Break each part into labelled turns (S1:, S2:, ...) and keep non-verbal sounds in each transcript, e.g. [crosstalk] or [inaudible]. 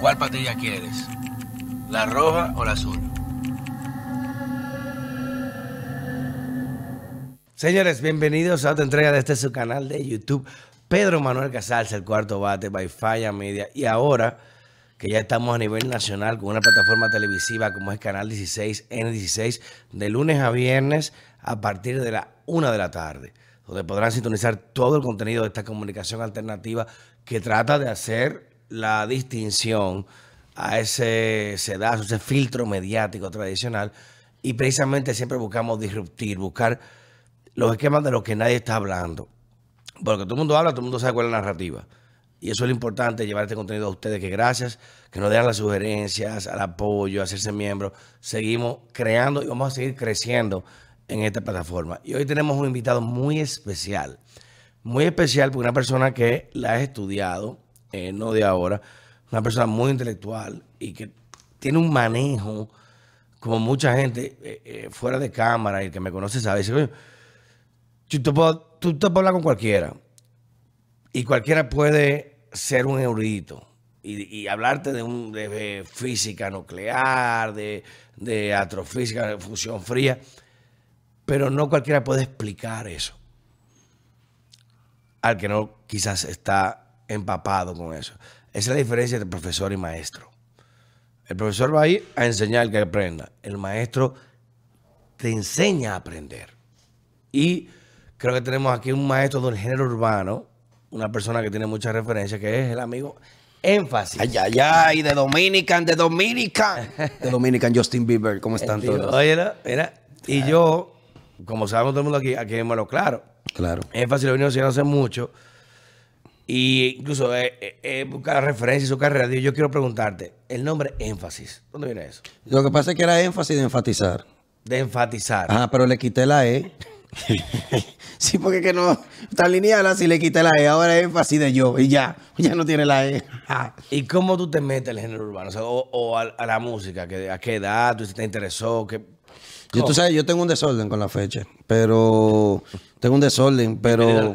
S1: ¿Cuál patilla quieres? ¿La roja o la azul? Señores, bienvenidos a otra entrega de este su canal de YouTube. Pedro Manuel Casals, el cuarto bate, by Falla Media. Y ahora que ya estamos a nivel nacional con una plataforma televisiva como es Canal 16, N16, de lunes a viernes a partir de la una de la tarde, donde podrán sintonizar todo el contenido de esta comunicación alternativa que trata de hacer la distinción a ese sedazo, ese filtro mediático tradicional y precisamente siempre buscamos disruptir, buscar los esquemas de los que nadie está hablando. Porque todo el mundo habla, todo el mundo sabe cuál es la narrativa. Y eso es lo importante, llevar este contenido a ustedes, que gracias, que nos den las sugerencias, al apoyo, a hacerse miembro. Seguimos creando y vamos a seguir creciendo en esta plataforma. Y hoy tenemos un invitado muy especial. Muy especial porque una persona que la ha estudiado, eh, no de ahora, una persona muy intelectual y que tiene un manejo, como mucha gente eh, eh, fuera de cámara y que me conoce sabe, dice, tú te, puedes, hablar con cualquiera y cualquiera puede ser un erudito y, hablarte de, un, física nuclear, de, de astrofísica, de fusión fría, pero no cualquiera puede explicar eso. Al que no quizás está empapado con eso. Esa es la diferencia entre profesor y maestro. El profesor va a ir a enseñar que aprenda. El maestro te enseña a aprender. Y creo que tenemos aquí un maestro del género urbano, una persona que tiene mucha referencia, que es el amigo Énfasis.
S2: Ay, ay, ay, de Dominican, de Dominican. De Dominican Justin Bieber, ¿cómo están todos?
S1: Oye, mira, y yo, como sabemos todo el mundo aquí, aquí lo claro.
S2: Claro.
S1: Énfasis lo he venido haciendo hace mucho. Y incluso he, he, buscado referencias en su carrera. Yo quiero preguntarte, el nombre énfasis, ¿dónde viene eso?
S2: Lo que pasa es que era énfasis de enfatizar.
S1: De enfatizar.
S2: Ah, pero le quité la E. [laughs] sí, porque que no está lineal así, le quité la E. Ahora es énfasis de yo y ya, ya no tiene la E.
S1: ¿Y cómo tú te metes el género urbano? O, a, la música, ¿a qué edad tú te interesó? ¿Qué,
S2: yo, tú sabes, yo tengo un desorden con la fecha, pero tengo un desorden, pero...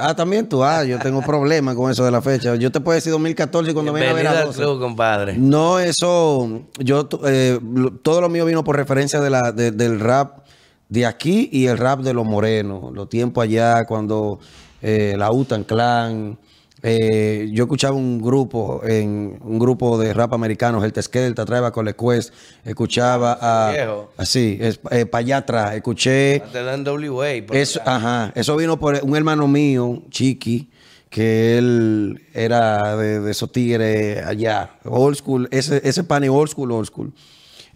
S2: Ah, también tú, ah, yo tengo problemas con eso de la fecha. Yo te puedo decir 2014 cuando me a ver a 12.
S1: compadre.
S2: No, eso, yo, eh, todo lo mío vino por referencia de la, del rap de aquí y el rap de los morenos. Los tiempos allá cuando eh, la Utan Clan... Eh, yo escuchaba un grupo, en un grupo de rap americano, el Teskelta, Traiba con Quest, escuchaba a... Así, eh, para allá atrás, escuché... Eso, ajá, eso vino por un hermano mío, Chiqui, que él era de, esos tigres allá, old school, ese, ese pane old school, old school.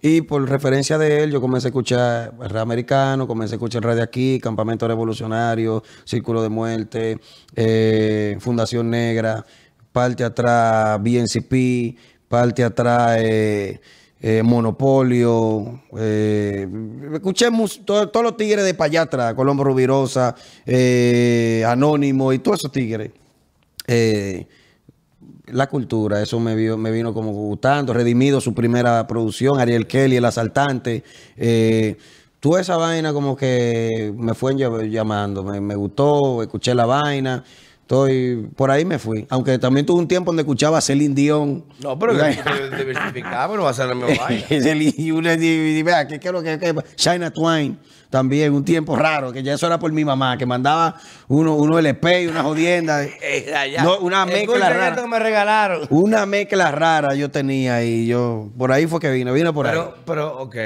S2: Y por referencia de él, yo comencé a escuchar rap americano, comencé a escuchar radio aquí, Campamento Revolucionario, Círculo de Muerte, eh, Fundación Negra, parte atrás BNCP, parte atrás eh, eh, Monopolio. escuché todos los tigres de para allá atrás, Colombo Rubirosa, Anónimo y todos esos tigres la cultura, eso me, me vino como gustando. Redimido su primera producción, Ariel Kelly, El Asaltante. Eh, toda esa vaina como que me fue llamando, me, gustó, escuché la vaina. Estoy, por ahí me fui. Aunque también tuve un tiempo donde escuchaba a Celine Dion.
S1: No, pero [laughs] diversificaba, pero va a ser la misma [laughs] vaina.
S2: y una, vea, ¿qué, qué es lo que, China Twain también, un tiempo raro, que ya eso era por mi mamá, que mandaba uno, uno LP y una jodienda. [laughs]
S1: Eh,
S2: una mezcla rara.
S1: me regalaron.
S2: Una mezcla rara yo tenía y yo, por ahí fue que vino, vino por
S1: ahí.
S2: Pero,
S1: ok.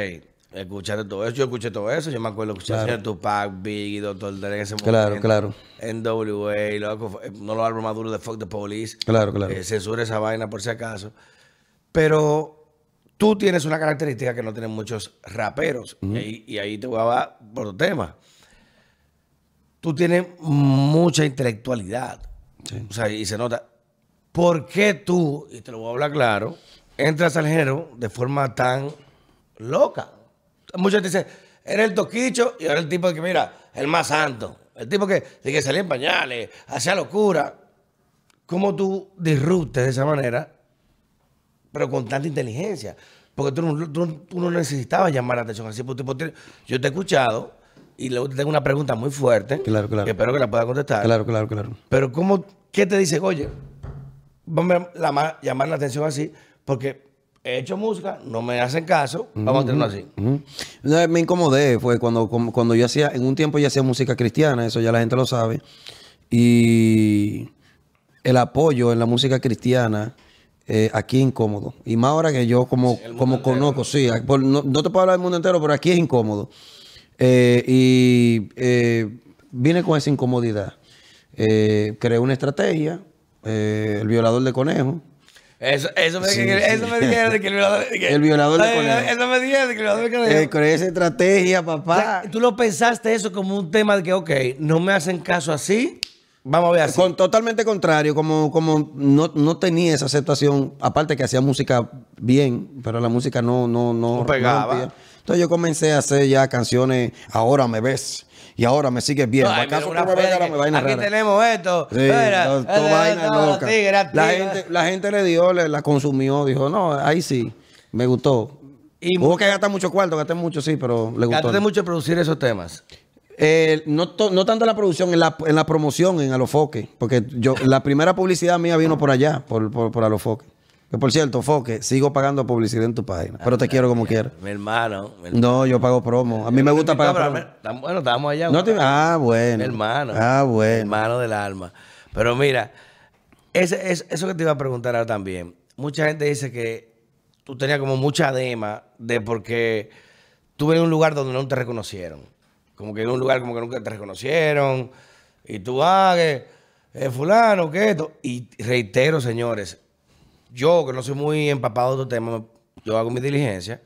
S1: Escuchaste todo eso, yo escuché todo eso, yo me acuerdo escuchar claro. Tupac, Biggie, Doctor Dre en ese momento.
S2: Claro, claro.
S1: NWA, loco, no los álbumes maduros de Fuck the Police.
S2: Claro, claro.
S1: Eh, censura esa vaina por si acaso. Pero Tú tienes una característica que no tienen muchos raperos. y, ahí, te voy a por otro tema. Tú tienes mucha intelectualidad. O sea, y se nota. ¿Por qué tú, y te lo voy a hablar claro, entras al género de forma tan loca? Muchos dicen, eres el toquicho y ahora el tipo que, mira, el más santo. El tipo que, que salía en pañales, hacía locura. ¿Cómo tú disruptes de esa manera pero con tanta inteligencia. Porque tú, no necesitabas llamar la atención así. Yo te he escuchado y luego te tengo una pregunta muy fuerte.
S2: Claro, claro.
S1: Que espero que la pueda contestar.
S2: Claro, claro, claro.
S1: Pero ¿cómo, ¿qué te dice? Oye, vamos a llamar la atención así porque he hecho música, no me hacen caso, vamos a tenerlo así.
S2: Ujú. No, Me incomodé, fue cuando, cuando yo hacía, en un tiempo yo hacía música cristiana, eso ya la gente lo sabe. Y el apoyo en la música cristiana eh, aquí es incómodo. Y más ahora que yo como, como conozco, sí, por- no, no te puedo hablar del mundo entero, pero aquí es incómodo. Eh, y eh, vine con esa incomodidad. Eh, creé una estrategia, eh, el violador de conejos.
S1: Eso, eso me
S2: Sí,
S1: dijeron,
S2: sí.
S1: eso me dijeron de que el violador de que-
S2: El violador de
S1: Ay,
S2: conejo.
S1: Eso me dijeron de que el violador de conejo.
S2: Eh, creé esa estrategia,
S1: O
S2: papá.
S1: sea, Tú lo pensaste eso como un tema de que, ok, no me hacen caso así, vamos a ver así.
S2: Con, totalmente contrario, como, como no, no tenía esa aceptación, aparte que hacía música bien, pero la música no, no, no,
S1: No pegaba.
S2: rompía. Entonces yo comencé a hacer ya canciones, ahora me ves y ahora me sigues viendo.
S1: Ay,
S2: ¿Acaso tú me ves ahora me vaina
S1: Aquí
S2: rara?
S1: tenemos esto.
S2: Sí,
S1: mira,
S2: vaina loca.
S1: tigre,
S2: La gente, la gente le dio, le, la consumió, dijo, no, ahí sí, me gustó.
S1: Y
S2: Hubo que gastar mucho cuarto, gasté mucho, sí, pero le gustó.
S1: Gastaste mucho producir esos temas.
S2: Eh, no, to- no tanto en la producción, en la, en la promoción, en Alofoque. Porque yo, la primera publicidad mía vino por allá, por, por, por Alofoque. Que por cierto, Foque, sigo pagando publicidad en tu página. Pero te quiero como quieras.
S1: Mi hermano. mi
S2: No, yo pago promo. A mí me gusta pagar promo.
S1: Bueno, estábamos allá.
S2: No te- ah, bueno.
S1: Mi hermano.
S2: Ah,
S1: Mi
S2: bueno.
S1: hermano del alma. Pero mira, ese, es- eso que te iba a preguntar ahora también. Mucha gente dice que tú tenías como mucha dema de porque tú en un lugar donde no te reconocieron. Como que en un lugar como que nunca te reconocieron. Y tú, ah, que eh, fulano, que esto. Y reitero, señores, yo que no soy muy empapado de estos temas, yo hago mi diligencia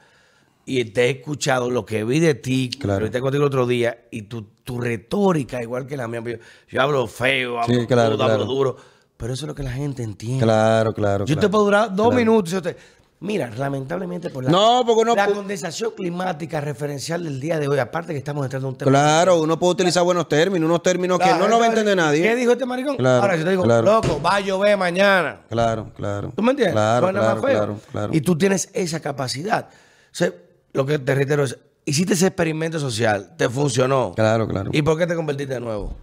S1: y te he escuchado lo que vi de ti,
S2: Claro.
S1: te contigo el otro día, y tu, tu retórica, igual que la mía. Yo, yo hablo feo, hablo,
S2: Sí, claro,
S1: hablo
S2: claro.
S1: duro, pero eso es lo que la gente entiende.
S2: Claro, claro.
S1: yo te puedo durar dos minutos. y yo te- Mira, lamentablemente por la,
S2: No, porque uno
S1: la
S2: pu-
S1: condensación climática referencial del día de hoy, aparte que estamos entrando en un tema.
S2: Claro, uno puede utilizar buenos términos, unos términos que no lo va a entender nadie.
S1: ¿Qué dijo este maricón?
S2: Claro,
S1: Ahora, si te digo,
S2: claro.
S1: loco, va a llover mañana.
S2: Claro, claro.
S1: ¿Tú me entiendes?
S2: Claro, claro, claro, claro.
S1: Y tú tienes esa capacidad. O sea, lo que te reitero es, hiciste ese experimento social, te funcionó.
S2: Claro, claro.
S1: ¿Y por qué te convertiste de nuevo?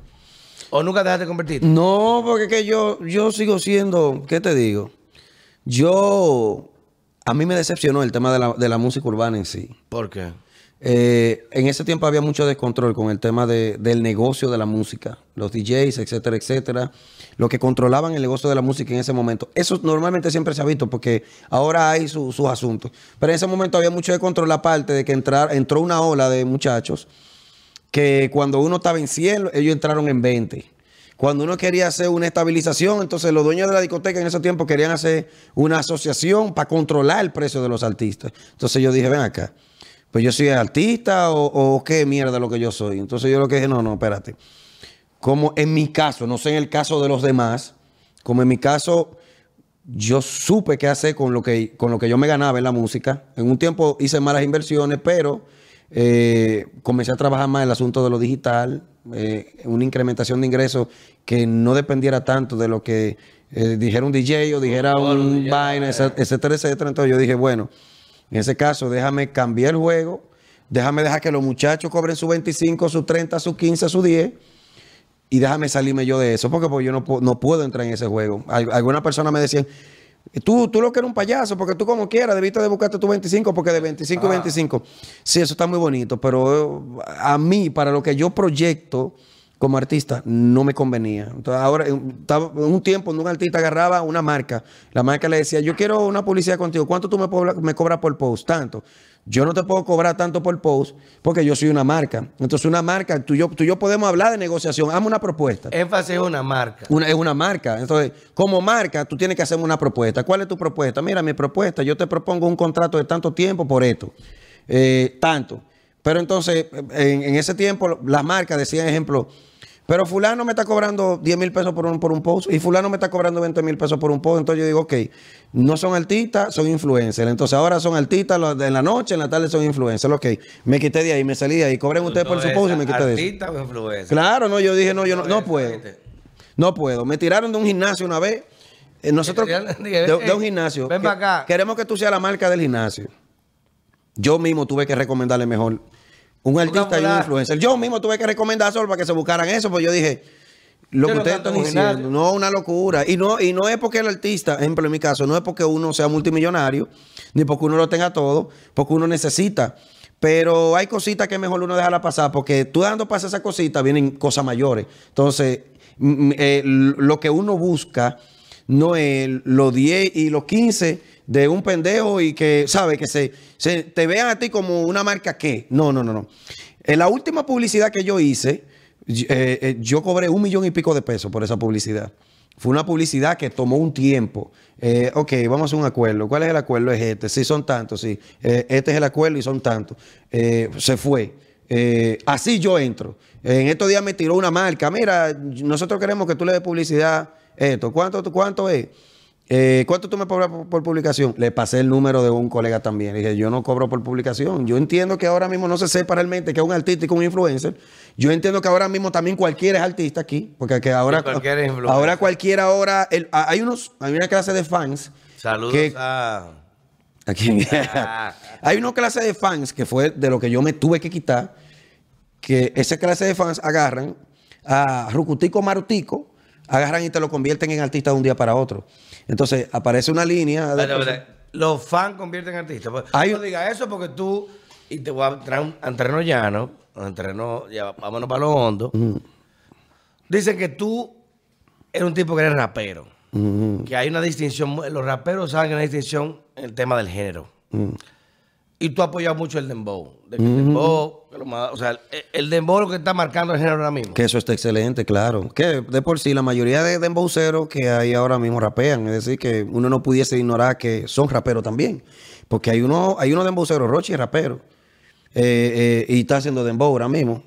S1: ¿O nunca dejaste de convertirte?
S2: No, porque que yo, yo sigo siendo, ¿qué te digo? Yo, a mí me decepcionó el tema de la, de la música urbana en sí.
S1: ¿Por qué?
S2: Eh, en ese tiempo había mucho descontrol con el tema de- del negocio de la música, los DJs, etcétera, etcétera, lo que controlaban el negocio de la música en ese momento. Eso normalmente siempre se ha visto porque ahora hay su- sus asuntos. Pero en ese momento había mucho descontrol aparte de que entrar, entró una ola de muchachos que cuando uno estaba en 100, ellos entraron en 20. Cuando uno quería hacer una estabilización, entonces los dueños de la discoteca en ese tiempo querían hacer una asociación para controlar el precio de los artistas. Entonces yo dije, ven acá, pues yo soy artista o, qué mierda lo que yo soy. Entonces yo lo que dije, no, no, espérate. Como en mi caso, no sé en el caso de los demás, como en mi caso, yo supe qué hacer con lo que, con lo que yo me ganaba en la música. En un tiempo hice malas inversiones, pero eh, comencé a trabajar más el asunto de lo digital, eh, una incrementación de ingresos que no dependiera tanto de lo que eh, dijera un DJ o dijera un vaina, etc- etcétera, etcétera. Entonces yo dije, bueno, en ese caso déjame cambiar el juego, déjame dejar que los muchachos cobren su 25, su 30, su 15, su 10 y déjame salirme yo de eso, porque pues, yo no, no puedo entrar en ese juego. Al- Algunas personas me decían, tú, tú lo que eres un payaso, porque tú como quieras, debiste de buscarte tu 25, porque de 25 y 25. Sí, eso está muy bonito, pero eh, a mí, para lo que yo proyecto como artista, no me convenía. Entonces, ahora, en- en un tiempo, un artista agarraba una marca, la marca le decía, yo quiero una publicidad contigo, ¿cuánto tú me, me cobras por post? Tanto. Yo no te puedo cobrar tanto por post porque yo soy una marca. Entonces, una marca, tú y yo, tú y yo podemos hablar de negociación. Hazme una propuesta.
S1: Énfasis es una marca.
S2: Una- es una marca. Entonces, como marca, tú tienes que hacerme una propuesta. ¿Cuál es tu propuesta? Mira, mi propuesta, yo te propongo un contrato de tanto tiempo por esto. Eh, tanto. Pero entonces, en, en ese tiempo, las marcas decían, ejemplo, pero fulano me está cobrando 10 mil pesos por un, por un post y fulano me está cobrando 20 mil pesos por un post. Entonces yo digo, ok, no son artistas, son influencers. Entonces ahora son artistas, en la noche, en la tarde son influencers. Ok, me quité de ahí, me salí de ahí, cobren ustedes por
S1: ¿Tú
S2: su post y me quité de eso.
S1: ¿Artista o influencer?
S2: Claro, no, yo dije, no, yo no, no puedo. No puedo. Me tiraron de un gimnasio una vez. Eh, nosotros, [laughs] de, de
S1: "Ey,
S2: un gimnasio.
S1: ven
S2: que-
S1: pa' acá".
S2: Queremos que tú seas la marca del gimnasio. Yo mismo tuve que recomendarle mejor un artista y un influencer. Yo mismo tuve que recomendar solo para que se buscaran eso, pues yo dije, Lo que ustedes están
S1: en
S2: diciendo, no una locura. Y no, y no es porque el artista, ejemplo en mi caso, no es porque uno sea multimillonario, ni porque uno lo tenga todo, porque uno necesita. Pero hay cositas que mejor uno dejarla pasar, porque tú dejando pasar esas cositas, vienen cosas mayores. Entonces, mm, eh, lo que uno busca no es los 10 y los 15 de un pendejo y que, ¿sabe? Que se, se te vean a ti como una marca que. No, no, no, no. En la última publicidad que yo hice, eh, eh, yo cobré un millón y pico de pesos por esa publicidad. Fue una publicidad que tomó un tiempo. Eh, ok, vamos a hacer un acuerdo. ¿Cuál es el acuerdo? Es este. Sí, son tantos, sí. Eh, este es el acuerdo y son tantos. Se fue. Así yo entro. En estos días me tiró una marca. Mira, nosotros queremos que tú le des publicidad esto. ¿Cuánto, cuánto es? Eh, ¿Cuánto tú me cobras por, por publicación? Le pasé el número de un colega también. Le dije, yo no cobro por publicación. Yo entiendo que ahora mismo no se sepa realmente que es un artista y que es un influencer. Yo entiendo que ahora mismo también cualquiera es artista aquí. Porque que ahora,
S1: influencer.
S2: ahora cualquiera ahora... el- hay, unos, hay una clase de fans.
S1: Saludos
S2: que-
S1: a...
S2: Aquí. [laughs] Hay una clase de fans que fue de lo que yo me tuve que quitar, que esa clase de fans agarran a Rucutico Marutico, agarran y te lo convierten en artista de un día para otro. Entonces aparece una línea. de-.
S1: Los fans convierten en artistas. Pues,
S2: Hay-
S1: No digas eso porque tú, y te voy a traer un, terreno llano, terreno, ya, vámonos para lo hondo. Dicen que tú eres un tipo que eres rapero. Que hay una distinción, los raperos saben que hay una distinción en el tema del género. Y tú has apoyado mucho el dembow. De que el dembow, que lo más- o sea, el, el dembow lo que está marcando el género ahora mismo.
S2: Que eso está excelente, claro. Que de por sí la mayoría de dembowceros que hay ahora mismo rapean. Es decir, que uno no pudiese ignorar que son raperos también. Porque hay uno, hay uno dembowceros, Rochi es rapero. Eh, eh, y está haciendo dembow ahora mismo.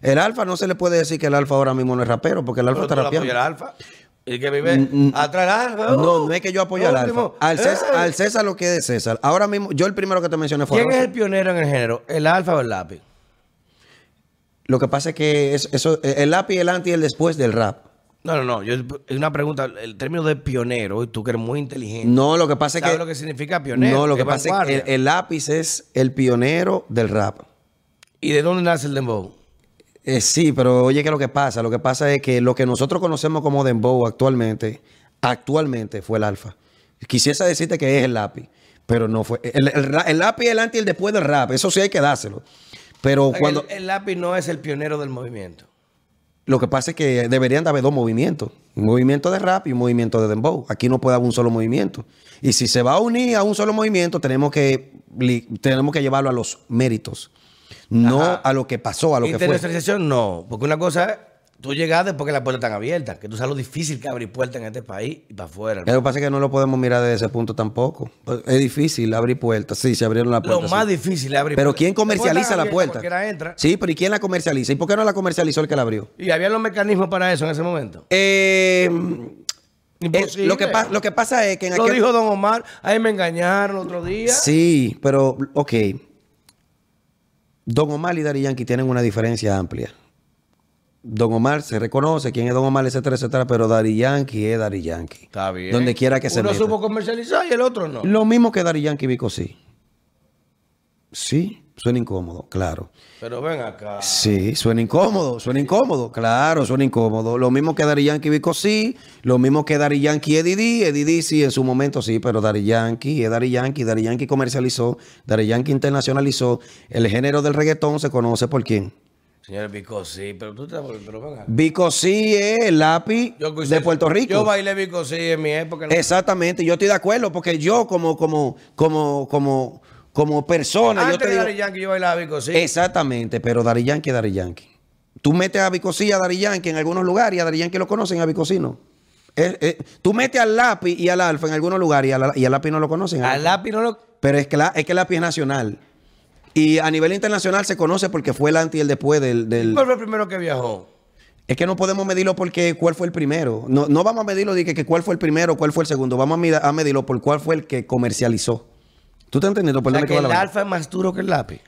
S2: El alfa no se le puede decir que el alfa ahora mismo no es rapero, porque el alfa
S1: Pero
S2: está rapeando.
S1: apoyas al alfa. Y que vive atrás del alfa.
S2: No,
S1: oh,
S2: no es que yo apoye al alfa. Al César,
S1: ¡Eh!
S2: al César lo que es de César. Ahora mismo, yo el primero que te mencioné fue
S1: ¿Quién es el pionero en el género? ¿El alfa o el lápiz?
S2: Lo que pasa es que es- eso, el lápiz, el anti y el después del rap.
S1: No, no, no. Yo, es una pregunta. El término de pionero, tú que eres muy inteligente.
S2: No, lo que pasa es
S1: ¿Sabes
S2: que.
S1: lo que significa pionero?
S2: no, lo que pasa es que el, el lápiz es el pionero del rap.
S1: ¿Y de dónde nace el dembow?
S2: Eh, sí, pero oye, ¿qué es lo que pasa? Lo que pasa es que lo que nosotros conocemos como Dembow actualmente, actualmente fue el alfa. Quisiese decirte que es el lápiz, pero no fue. El, el lápiz es el anti y el después del rap. Eso sí hay que dárselo. Pero
S1: O sea, que
S2: cuando.
S1: El, el lápiz no es el pionero del movimiento.
S2: Lo que pasa es que deberían de haber dos movimientos. Un movimiento de rap y un movimiento de dembow. Aquí no puede haber un solo movimiento. Y si se va a unir a un solo movimiento, tenemos que, tenemos que llevarlo a los méritos. No
S1: Ajá.
S2: a lo que pasó, a lo que fue.
S1: Internacionalización no. Porque una cosa es tú llegaste porque las puertas están abiertas. Que tú sabes lo difícil que abrir puertas en este país y para afuera.
S2: Lo que pasa es que no lo podemos mirar desde ese punto tampoco. Pues, Es difícil abrir puertas. Sí, se abrieron las
S1: Lo
S2: puertas.
S1: más
S2: sí.
S1: difícil es abrir
S2: Pero
S1: puertas.
S2: ¿quién comercializa la puerta?
S1: Entra.
S2: Sí, pero ¿y quién la comercializa? ¿Y por qué no la comercializó el que la abrió?
S1: Y había los mecanismos para eso en ese momento.
S2: Eh, eh, lo, que lo que pasa es que en
S1: Lo
S2: aquel...
S1: dijo Don Omar. Ahí me engañaron el otro día.
S2: Sí, pero, ok. Don Omar y Dari Yankee tienen una diferencia amplia. Don Omar se reconoce quién es Don Omar, etcétera, etcétera, pero Dari Yankee es Dari Yankee.
S1: Está bien.
S2: Donde quiera que se
S1: Uno
S2: meta.
S1: supo comercializar y el otro no.
S2: Lo mismo que Dari Yankee y Vico sí. Sí, suena incómodo, claro.
S1: Pero ven acá.
S2: Sí, suena incómodo, suena incómodo, claro, suena incómodo. Lo mismo que Dari Yankee Vico sí, lo mismo que Dari Yankee y Eddie D. Eddie D sí, en su momento sí, pero Dari Yankee es Dari Yankee. Dari Yankee comercializó, Dari Yankee internacionalizó. El género del reggaetón se conoce por quién.
S1: Señor Vico, sí, pero tú te pero ven acá.
S2: Vico sí es el lápiz
S1: Yo
S2: de Puerto Rico.
S1: Yo bailé Vico sí en mi época.
S2: Exactamente, yo estoy de acuerdo, porque yo como, como, como, como, como persona, yo
S1: Antes
S2: te
S1: de
S2: digo.
S1: Yankee yo bailaba.
S2: Exactamente, pero Dari Yankee Dari Yankee. Tú metes a Vicosí a Dari Yankee en algunos lugares y a Dari Yankee lo conocen, a Vicosí no. Eh, eh, tú metes al lápiz y al alfa en algunos lugares y al, y al lápiz no lo conocen.
S1: Al lápiz no lo...
S2: Pero es que, la- es que el lápiz es nacional. Y a nivel internacional se conoce porque fue el antes y el después del... del-
S1: ¿Cuál fue el primero que viajó?
S2: Es que no podemos medirlo porque cuál fue el primero. No, no vamos a medirlo de que, que cuál fue el primero, cuál fue el segundo. Vamos a medirlo por cuál fue el que comercializó. ¿Tú te entendiendo? ¿Por
S1: O sea,
S2: dónde
S1: que
S2: que va
S1: el
S2: la
S1: alfa es más duro que el lápiz.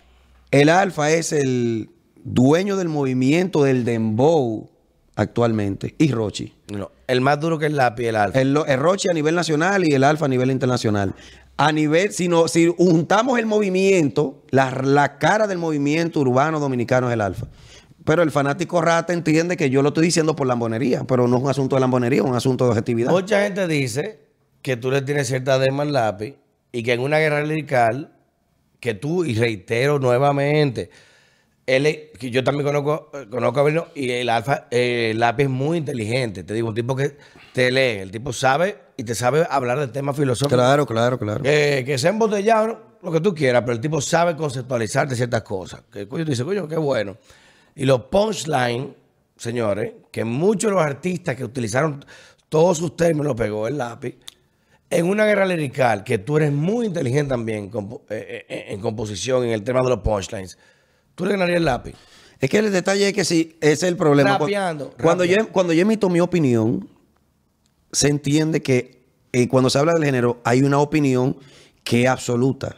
S2: El Alfa es el dueño del movimiento del Dembow actualmente. Y Rochi.
S1: No, el más duro que el lápiz, el alfa.
S2: El Rochi a nivel nacional y el Alfa a nivel internacional. A nivel, si, no, si juntamos el movimiento, la, la cara del movimiento urbano dominicano es el Alfa. Pero el fanático rata entiende que yo lo estoy diciendo por lambonería, pero no es un asunto de lambonería, es un asunto de objetividad.
S1: Mucha gente dice que tú le tienes cierta dema al lápiz y que en una guerra lirical, que tú, y reitero nuevamente, él, que yo también conozco, eh, conozco a Abelino y el alfa, eh, el lápiz es muy inteligente. Te digo, un tipo que te lee, el tipo sabe y te sabe hablar de temas filosóficos.
S2: Claro, claro, claro.
S1: Que, que sea embotellado, ¿no? lo que tú quieras, pero el tipo sabe conceptualizar de ciertas cosas. Que coño, tú dices, coño, qué bueno. Y los punchline, señores, que muchos de los artistas que utilizaron todos sus términos los pegó el lápiz, en una guerra lirical, que tú eres muy inteligente también eh, eh, en composición, en el tema de los punchlines, tú le ganarías el lápiz.
S2: Es que el detalle es que sí, ese es el problema.
S1: Rapeando,
S2: Cuando,
S1: rapeando.
S2: yo, cuando yo emito mi opinión, se entiende que eh, cuando se habla del género hay una opinión que es absoluta.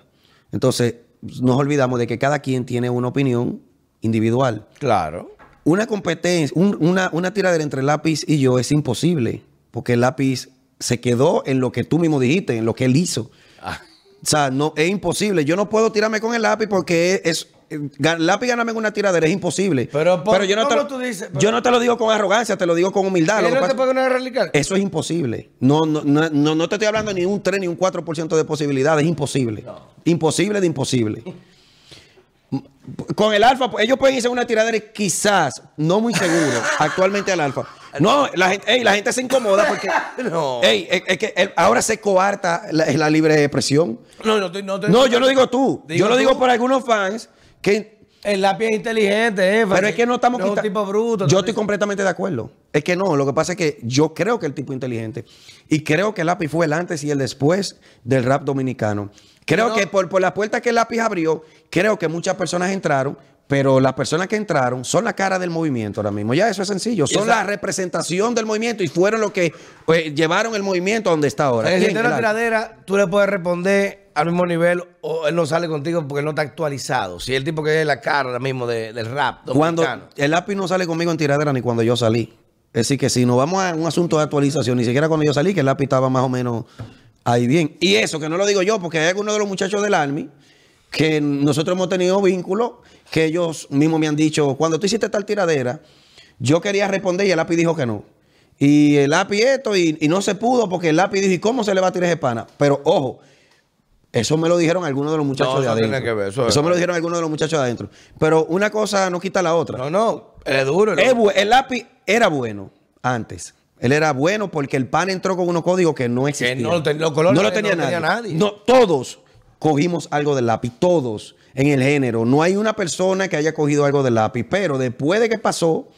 S2: Entonces, nos olvidamos de que cada quien tiene una opinión individual.
S1: Claro.
S2: Una competencia, un- una, una tiradera entre lápiz y yo es imposible, porque el lápiz se quedó en lo que tú mismo dijiste, en lo que él hizo.
S1: Ah,
S2: O sea, no, es imposible. Yo no puedo tirarme con el lápiz porque es. es- gan- lápiz ganarme en una tiradera es imposible.
S1: Pero por-
S2: yo no, te
S1: ¿cómo
S2: lo,
S1: tú dices? Pero-
S2: yo no te lo digo con arrogancia, te lo digo con humildad. Lo
S1: ¿Él
S2: que
S1: no te puede
S2: eso es imposible. No, no, no, no, no te estoy hablando ni un 3 ni un 4% de posibilidades. Es imposible. Imposible de imposible. [laughs] Con el alfa, ellos pueden irse a una tiradera quizás, no muy seguro, [laughs] actualmente al alfa. No, la gente, ey, la gente se incomoda porque. [laughs]
S1: No.
S2: Ey, es, es que el- ahora se coarta la, la libre expresión.
S1: No, no, no,
S2: No, yo lo digo tú.
S1: Digo
S2: yo lo
S1: tú.
S2: digo por algunos fans que.
S1: El lápiz es inteligente, eh.
S2: Pero es que no estamos
S1: es un
S2: quita-
S1: tipo bruto.
S2: Yo estoy completamente de acuerdo. Es que no, lo que pasa es que yo creo que el tipo es inteligente. Y creo que el lápiz fue el antes y el después del rap dominicano. Creo
S1: No.
S2: que por, por la puerta que el lápiz abrió, creo que muchas personas entraron, pero las personas que entraron son la cara del movimiento ahora mismo. Ya eso es sencillo. Son la representación del movimiento y fueron los que pues, llevaron el movimiento a donde está ahora.
S1: En de
S2: El lápiz.
S1: tiradera, tú le puedes responder al mismo nivel o él no sale contigo porque él no está actualizado. Si el tipo que es la cara ahora mismo de- del rap
S2: Cuando
S1: dominicano.
S2: el lápiz no sale conmigo en tiradera ni cuando yo salí. Es decir, que si nos vamos a un asunto de actualización, ni siquiera cuando yo salí, que el lápiz estaba más o menos ahí bien. Y eso, que no lo digo yo, porque hay algunos de los muchachos del Army que nosotros hemos tenido vínculos, que ellos mismos me han dicho, cuando tú hiciste tal tiradera, yo quería responder y el lápiz dijo que no. Y el lápiz esto, y, y no se pudo porque el lápiz dijo, ¿y cómo se le va a tirar ese pana? Pero ojo, eso me lo dijeron algunos de los muchachos
S1: No,
S2: de
S1: tiene
S2: adentro.
S1: que ver, eso
S2: eso
S1: es-
S2: me lo dijeron algunos de los muchachos de adentro. Pero una cosa no quita la otra.
S1: No, no, es duro.
S2: Es bu- el lápiz era bueno antes. Él era bueno porque el pan entró con unos códigos que no existían.
S1: no los colores
S2: no lo
S1: no
S2: tenía,
S1: lo tenía
S2: nadie.
S1: nadie.
S2: No, todos cogimos algo del lápiz, todos en el género. No hay una persona que haya cogido algo del lápiz, pero después de que pasó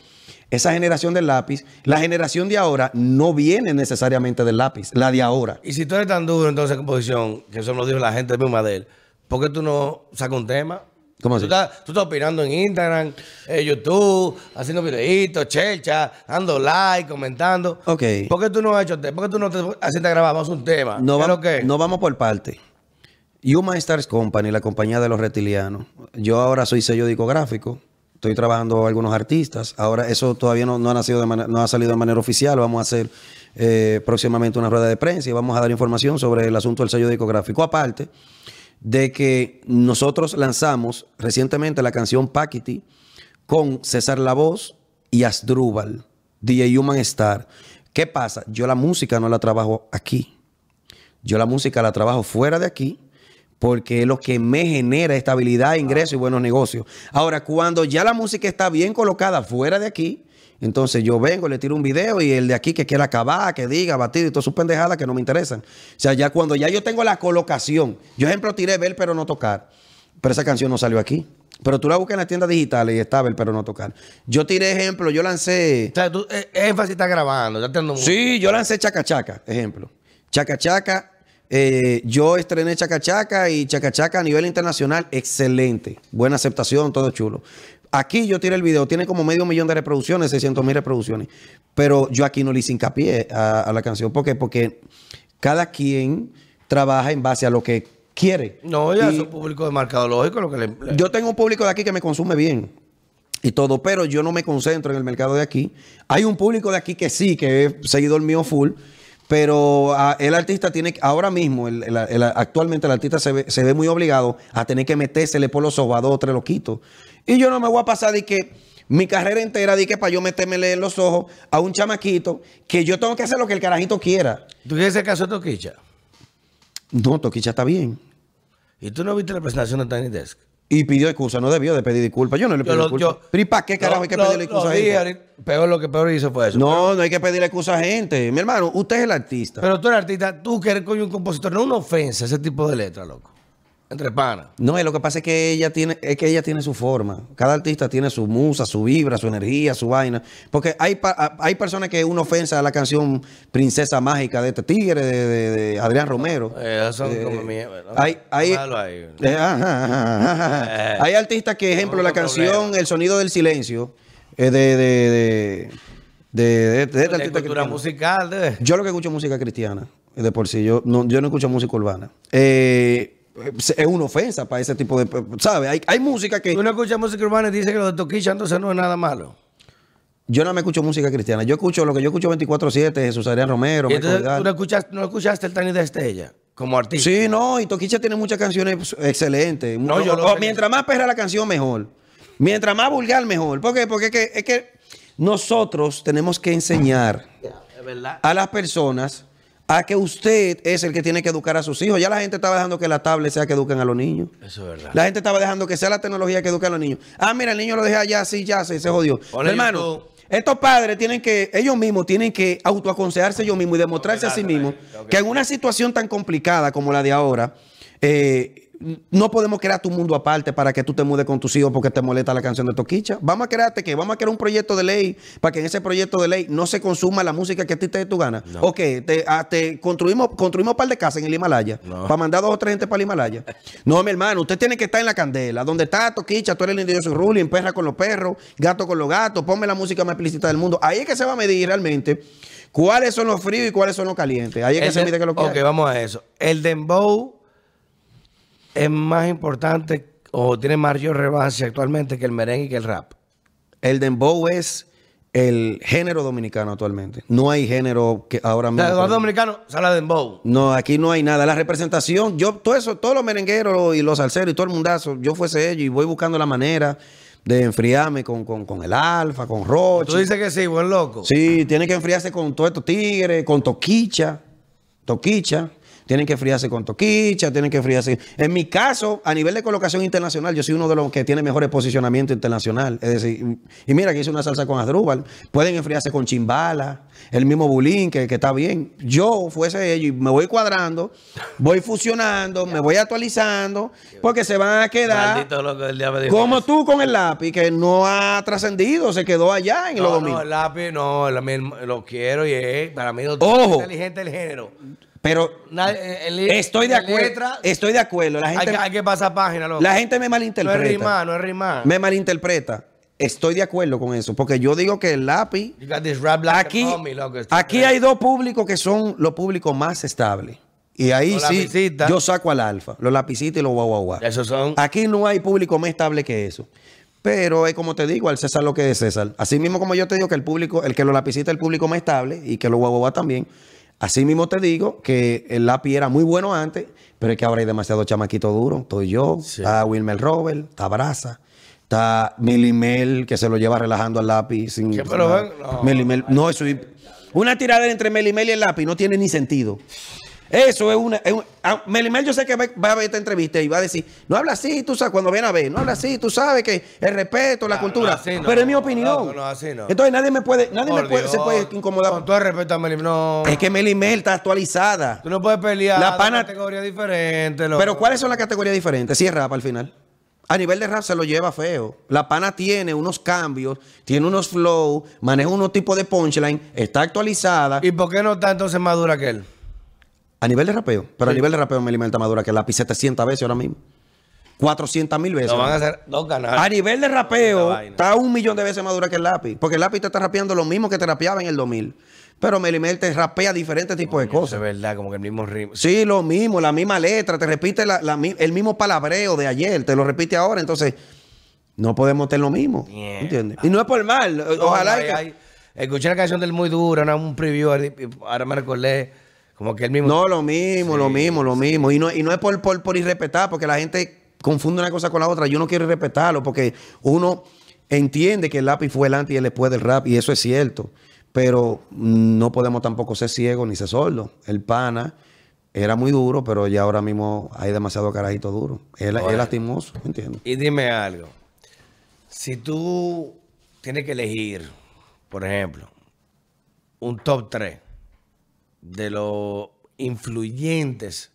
S2: esa generación del lápiz, la generación de ahora no viene necesariamente del lápiz, la de ahora.
S1: Y si tú eres tan duro entonces en composición, que eso me lo dijo la gente misma de él, ¿por qué tú no sacas un tema?
S2: ¿Cómo así?
S1: Tú estás, tú estás opinando en Instagram, en YouTube, haciendo videitos, chelcha, dando like, comentando.
S2: Ok.
S1: ¿Por qué tú no has hecho ¿Por qué tú no te a un tema.
S2: No,
S1: ¿Qué es
S2: vamos,
S1: lo que?
S2: no vamos por parte. Human Stars Company, la compañía de los reptilianos. Yo ahora soy sello discográfico. Estoy trabajando algunos artistas. Ahora eso todavía no, no ha, nacido de mane- no ha salido de manera oficial. Vamos a hacer eh, próximamente una rueda de prensa y vamos a dar información sobre el asunto del sello discográfico. Aparte de que nosotros lanzamos recientemente la canción Paquiti con César La Voz y Asdrúbal, DJ Human Star. ¿Qué pasa? Yo la música no la trabajo aquí. Yo la música la trabajo fuera de aquí porque es lo que me genera estabilidad, ingreso y buenos negocios. Ahora, cuando ya la música está bien colocada fuera de aquí, entonces yo vengo, le tiro un video y el de aquí que quiera acabar, que diga, batido y todas sus pendejadas que no me interesan. O sea, ya cuando ya yo tengo la colocación, yo ejemplo tiré ver pero no tocar, pero esa canción no salió aquí. Pero tú la buscas en las tiendas digitales y está ver pero no tocar. Yo tiré ejemplo, yo lancé...
S1: O sea, tú, eh, énfasis está grabando, ya te ando
S2: Sí, yo lancé Chaca Chaca, ejemplo. Chaca Chaca, eh, yo estrené Chaca Chaca y Chaca Chaca a nivel internacional, excelente. Buena aceptación, todo chulo. Aquí yo tiré el video, tiene como medio millón de reproducciones, 600 mil reproducciones. Pero yo aquí no le hice hincapié a, a la canción. ¿Por qué? Porque cada quien trabaja en base a lo que quiere.
S1: No, ya
S2: Y-
S1: es un público de mercadológico lo que le.
S2: yo tengo un público de aquí que me consume bien y todo, pero yo no me concentro en el mercado de aquí. Hay un público de aquí que sí, que es seguidor mío full, pero ah, el artista tiene, ahora mismo, el- el- el- actualmente el artista se ve, se ve muy obligado a tener que metérsele por los ojos a dos o tres loquitos. Y yo no me voy a pasar de que mi carrera entera di que para yo metérmele en los ojos a un chamaquito que yo tengo que hacer lo que el carajito quiera.
S1: ¿Tú quieres el caso de Toquicha?
S2: No, Toquicha está bien.
S1: ¿Y tú no viste la presentación de Tiny Desk?
S2: Y pidió excusa, no debió de pedir disculpas. Yo no le pedí
S1: lo-
S2: disculpas. Pero ¿y para qué carajo hay que
S1: Lo-
S2: pedirle
S1: lo-
S2: excusa a
S1: lo
S2: gente?
S1: Peor lo que peor hizo fue eso.
S2: No, no hay que pedirle excusa a gente. Mi hermano, usted es el artista.
S1: Pero tú eres artista, tú que eres coño un compositor, no una ofensa ese tipo de letra, loco. Entre panas.
S2: No, lo que pasa es que ella tiene, es que ella tiene su forma. Cada artista tiene su musa, su vibra, su energía, su vaina. Porque hay, pa- hay personas que una ofensa a la canción Princesa Mágica de este tigre, de, de- de Adrián Romero.
S1: Eh, son
S2: Eh,
S1: como. ¿no?
S2: hay, hay, eh, ajá, ajá.
S1: Eh.
S2: hay artistas que, ejemplo,
S1: No
S2: la canción
S1: problema.
S2: El sonido del silencio, eh, de, de, de, de, de- de este
S1: cultura musical, de.
S2: Yo lo que escucho es música cristiana, de por sí. Yo no, yo no escucho música urbana. Eh, es una ofensa para ese tipo de... ¿Sabes? Hay, hay música que...
S1: Tú no escuchas música urbana y dices que lo de Toquicha entonces no es nada malo.
S2: Yo no me escucho música cristiana. Yo escucho lo que yo escucho 24-7, Jesús Adrián Romero,
S1: Y entonces tú no escuchaste, no escuchaste el Desk de ella como artista.
S2: Sí, no, y Toquicha tiene muchas canciones pues, excelentes.
S1: No, yo lo
S2: O-
S1: sé.
S2: mientras más perra la canción, mejor. Mientras más vulgar, mejor. ¿Por qué? Porque es que, es que nosotros tenemos que enseñar a las personas a que usted es el que tiene que educar a sus hijos. Ya la gente estaba dejando que la tablet sea que eduquen a los niños.
S1: Eso es verdad.
S2: La gente estaba dejando que sea la tecnología que eduque a los niños. Ah, mira, el niño lo deja allá, sí, ya se, se jodió. Hermano,
S1: YouTube.
S2: estos padres tienen que, ellos mismos tienen que autoaconsejarse ellos mismos y demostrarse a sí mismos
S1: que
S2: en una situación tan complicada como la de ahora, eh, no podemos crear tu mundo aparte para que tú te mudes con tus hijos porque te molesta la canción de Toquicha. Vamos a crearte que vamos a crear un proyecto de ley para que en ese proyecto de ley no se consuma la música que a ti te dé tu gana.
S1: No.
S2: Ok, te, ah, te construimos, construimos un par de casas en el Himalaya
S1: No.
S2: para mandar dos o tres gente para el Himalaya. No, mi hermano, usted tiene que estar en la candela. Donde está Toquicha, tú eres el indio, yo soy Rulli, perra con los perros, gato con los gatos, ponme la música más explícita del mundo. Ahí es que se va a medir realmente cuáles son los fríos y cuáles son los calientes. Ahí es que se
S1: de-
S2: mide que lo que
S1: Ok,
S2: hay.
S1: vamos a eso. El dembow es más importante o tiene mayor relevancia actualmente que el merengue y que el rap.
S2: El dembow es el género dominicano actualmente. No hay género que ahora mismo.
S1: sea, los dominicanos sale de dembow.
S2: No, aquí no hay nada. La representación, yo, todo eso, todos los merengueros y los salseros y todo el mundazo, yo fuese ellos y voy buscando la manera de enfriarme con, con- con el alfa, con
S1: Tú
S2: Roche.
S1: dices que sí, buen loco.
S2: Sí, tiene que enfriarse con todos estos tigres, con Toquicha, Toquicha. Tienen que enfriarse con Toquicha, tienen que enfriarse. En mi caso, a nivel de colocación internacional, yo soy uno de los que tiene mejores posicionamiento internacional. Es decir, y mira que hice una salsa con Adrúbal. Pueden enfriarse con Chimbala, el mismo Bulín, que, que está bien. Yo fuese ellos y me voy cuadrando, voy fusionando, me voy actualizando, porque se van a quedar como tú con el lápiz, que no ha trascendido, se quedó allá en los
S1: No,
S2: 2000.
S1: no, el lápiz, no, el- lo quiero y es para mí lo
S2: Ojo.
S1: inteligente el género.
S2: Pero
S1: Nadie- el- el-
S2: Estoy de acuerdo.
S1: letra,
S2: Estoy de acuerdo. La
S1: hay, que, hay que pasar página, loco.
S2: la gente me
S1: no es
S2: malinterpreta.
S1: rimar, no es rimar.
S2: me malinterpreta. Estoy de acuerdo con eso. Porque yo digo que el lápiz.
S1: You got this rap like
S2: Aquí,
S1: a mommy, loco. Esto
S2: aquí hay dos públicos que son los públicos más estables. Y ahí
S1: Los
S2: sí,
S1: lapicitas.
S2: yo saco al alfa, los lapicitos y los guau, guau, guau.
S1: Esos son.
S2: Aquí no hay público más estable que eso. Pero es como te digo, al César lo que es César. Así mismo como yo te digo que el público, el que los lapicitos es el público más estable y que los guau, guau, guau también. Así mismo te digo que el lápiz era muy bueno antes, pero es que ahora hay demasiado chamaquito duro. Estoy yo,
S1: Sí.
S2: está Wilmer Robert, está Brasa, está Melimel que se lo lleva relajando al lápiz. Sin,
S1: ¿Qué, pero? No.
S2: Melimel- no, eso es- una tiradera entre Melimel y el lápiz no tiene ni sentido. Eso es una. es un- ah, Melimel, yo sé que va, va a ver esta entrevista y va a decir: No habla así, tú sabes, cuando viene a ver, no habla así, tú sabes que el respeto, la cultura.
S1: no, así no,
S2: pero es mi opinión.
S1: loco, no, así no.
S2: Entonces nadie me puede, nadie me puede, se
S1: Dios.
S2: puede incomodar.
S1: Con todo el respeto a Melim, no.
S2: Es que Melimel está actualizada.
S1: Tú no puedes pelear
S2: La pana-
S1: categoría diferente, loco.
S2: Pero ¿cuáles son las categorías diferentes? Si es rap al final. A nivel de rap se lo lleva feo. La pana tiene unos cambios, tiene unos flow, maneja unos tipos de punchline, está actualizada.
S1: ¿Y por qué no está entonces más dura que él?
S2: A nivel de rapeo. Pero a nivel de rapeo Melimel está madura que el lápiz 700 veces ahora mismo. 400 mil veces.
S1: Lo van a hacer dos canales.
S2: A nivel de rapeo, está un millón de veces madura que el lápiz. Porque el lápiz te está rapeando lo mismo que te rapeaba en el 2000. Pero Melimel te rapea diferentes tipos de
S1: Eso es
S2: cosas.
S1: verdad, como que el mismo ritmo.
S2: Sí, lo mismo, la misma letra, te repite la- la el mismo palabreo de ayer, te lo repite ahora, entonces no podemos tener lo mismo.
S1: Mierda.
S2: ¿Entiendes? Y no es por mal, ojalá.
S1: no,
S2: y que-
S1: hay- hay- Escuché la canción del Muy Duro, un preview, ahora me recordé, como que el mismo...
S2: No, lo mismo, lo mismo, lo mismo. Y no, y no es por, por, por irrespetar, porque la gente confunde una cosa con la otra. Yo no quiero irrespetarlo, porque uno entiende que el lápiz fue el antes y el después del rap, y eso es cierto. Pero no podemos tampoco ser ciegos ni ser sordos. El pana era muy duro, pero ya ahora mismo hay demasiado carajito duro. Es, lastimoso, ¿entiendes?
S1: Y dime algo. Si tú tienes que elegir, por ejemplo, un top 3 de los influyentes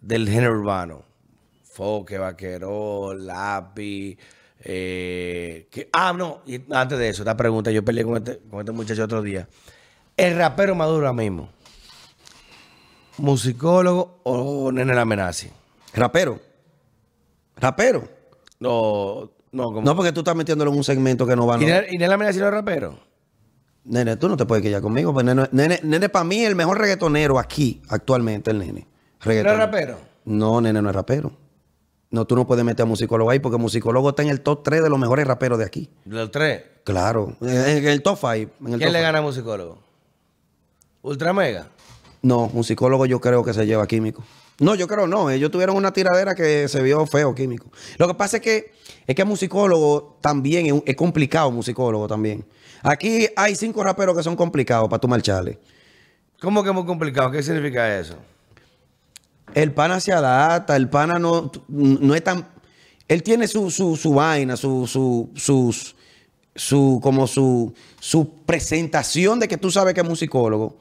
S1: del género urbano, Foque, Vaquero, Lápiz, eh, que- ah, no, y antes de eso, esta pregunta, yo peleé con este, con este muchacho otro día. El rapero maduro ahora mismo, musicólogo o Nene la amenaza.
S2: Rapero. Rapero.
S1: No, no, como...
S2: No, porque tú estás metiéndolo en un segmento que no va.
S1: ¿Y
S2: No.
S1: Nene, y Nene la amenaza no es rapero?
S2: Nene, tú no te puedes quedar conmigo. Pues nene, nene, nene para mí el mejor reggaetonero aquí, actualmente, el nene.
S1: ¿No es rapero?
S2: No, nene, no es rapero. No, tú no puedes meter a musicólogo ahí porque musicólogo está en el top 3 de los mejores raperos de aquí.
S1: Los tres.
S2: Claro. En el top 5.
S1: ¿Quién le gana a musicólogo? ¿Ultra Mega?
S2: No, musicólogo yo creo que se lleva químico. No, yo creo no. Ellos tuvieron una tiradera que se vio feo químico. Lo que pasa es que es que musicólogo también es complicado, musicólogo también. Aquí hay cinco raperos que son complicados para tú marcharle.
S1: ¿Cómo que muy complicado? ¿Qué significa eso?
S2: El pana se adapta, el pana no, no es tan. Él tiene su, su, su vaina, su, su, sus, su, como su, su presentación de que tú sabes que es musicólogo.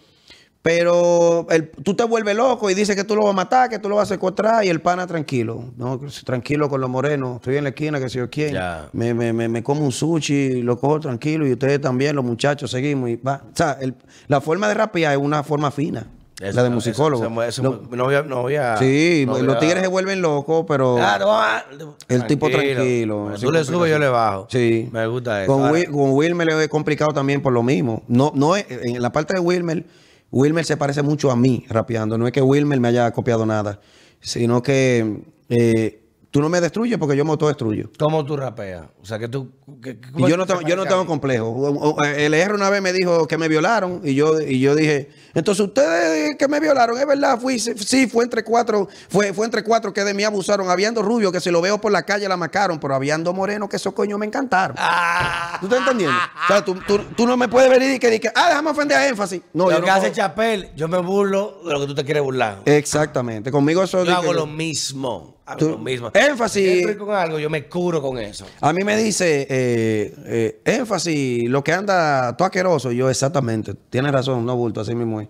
S2: Pero el- tú te vuelves loco y dices que tú lo vas a matar, que tú lo vas a secuestrar y el pana tranquilo. No, tranquilo con los morenos. Estoy en la esquina, que sé yo quién. Me, me, me, me como un sushi, lo cojo tranquilo y ustedes también, los muchachos, seguimos. Y va. O sea, el- la forma de rapear es una forma fina. la de
S1: Eso-
S2: musicólogo.
S1: eso- eso-
S2: Lo-
S1: no voy a... No voy a
S2: Sí,
S1: no voy
S2: los
S1: a-
S2: tigres se vuelven locos, pero
S1: ah,
S2: el tipo tranquilo.
S1: Tú le subes, yo le bajo.
S2: Sí.
S1: Me gusta eso.
S2: Con,
S1: Ahora,
S2: Wil- con Wilmer es complicado también por lo mismo. No, no es- en la parte de Wilmer, Wilmer se parece mucho a mí rapeando. No es que Wilmer me haya copiado nada, sino que eh, tú no me destruyes porque yo me autodestruyo.
S1: ¿Cómo tú rapeas? O sea, que tú... que- que-
S2: Y
S1: ¿cómo
S2: yo no
S1: te
S2: tengo, yo no tengo complejo. El R una vez me dijo que me violaron y yo, y yo dije, entonces ustedes que me violaron, es verdad, fui, sí, fue entre cuatro, fue, fue entre cuatro que de mí abusaron. Habiendo rubio que si lo veo por la calle la macaron, pero habiendo moreno que esos coños me encantaron.
S1: Ah,
S2: ¿Tú estás entendiendo? O sea, tú, tú- tú no me puedes venir y que, que, ah, déjame ofender a énfasis. No,
S1: lo
S2: yo
S1: que
S2: no
S1: hace Chapel, yo me burlo de lo que tú te quieres burlar.
S2: Exactamente. Conmigo eso
S1: Yo hago
S2: que-
S1: lo mismo.
S2: Tú-
S1: lo mismo.
S2: Énfasis.
S1: Con algo, yo me curo con eso.
S2: A mí me dice, eh, eh, énfasis, lo que anda tú asqueroso. Y yo, exactamente, tienes razón, no bulto, así mismo es.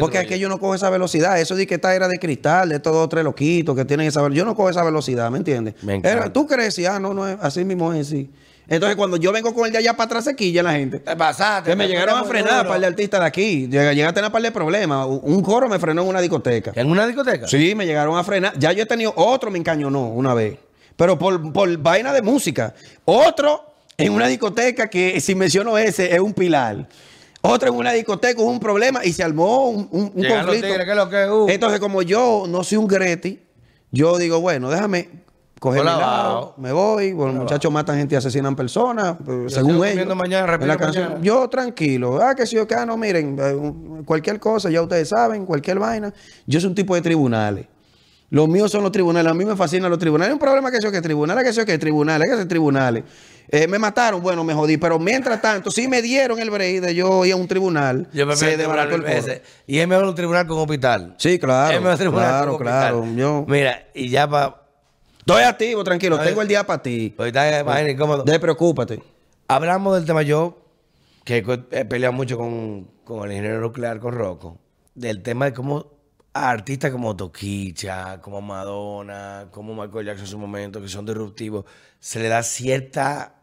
S2: Porque es que yo no cojo esa velocidad. Eso de que esta era de cristal, de estos dos tres loquitos que tienen esa velocidad. Yo no cojo esa velocidad, ¿me entiendes?
S1: Me.
S2: Era- Tú crees, y, ah, no, no, es, así mismo es, sí. Entonces, cuando yo vengo con el de allá para atrás, se quilla la gente.
S1: Te pasaste.
S2: Que me llegaron a frenar
S1: duro.
S2: par de artistas de aquí. Llega- Llegué a tener par de problemas. Un un coro me frenó en una discoteca.
S1: ¿En una discoteca?
S2: Sí, me llegaron a frenar. Ya yo he tenido otro, me encañonó una vez. Pero por, por vaina de música. Otro en una discoteca que, si menciono ese, es un pilar. Otro en una discoteca hubo un problema y se armó un, un- un conflicto.
S1: tigres, ¿qué es lo que es? Uh.
S2: Entonces, como yo no soy un Greti, yo digo, bueno, déjame coger mi
S1: Hola,
S2: lado, me voy. Bueno, los muchachos matan gente y asesinan personas, eh, según ellos.
S1: mañana,
S2: En
S1: repito
S2: la canción.
S1: mañana.
S2: Yo tranquilo. Ah, que si yo que ah, no, miren, eh, cualquier cosa, ya ustedes saben, cualquier vaina. Yo soy un tipo de tribunales. Los míos son los tribunales. A mí me fascinan los tribunales. Hay un problema que sé que tribunales, que sé que tribunales, que sé tribunales. Eh, me mataron, bueno, me jodí. Pero mientras tanto, sí me dieron el break de yo ir a un tribunal.
S1: Yo me
S2: se desbarató el
S1: veces. Y es mejor un tribunal con hospital.
S2: Sí, claro.
S1: es mejor un tribunal
S2: Claro,
S1: con
S2: claro.
S1: hospital.
S2: Yo
S1: Mira, y ya para...
S2: estoy activo, tranquilo.
S1: Ay.
S2: Tengo el día para ti.
S1: Ahorita imagínate incómodo.
S2: Despreocúpate.
S1: Hablamos del tema yo, que he peleado mucho con, con el ingeniero nuclear, con Rocco, del tema de cómo a artistas como Toquicha, como Madonna, como Michael Jackson en su momento, que son disruptivos, se le da cierta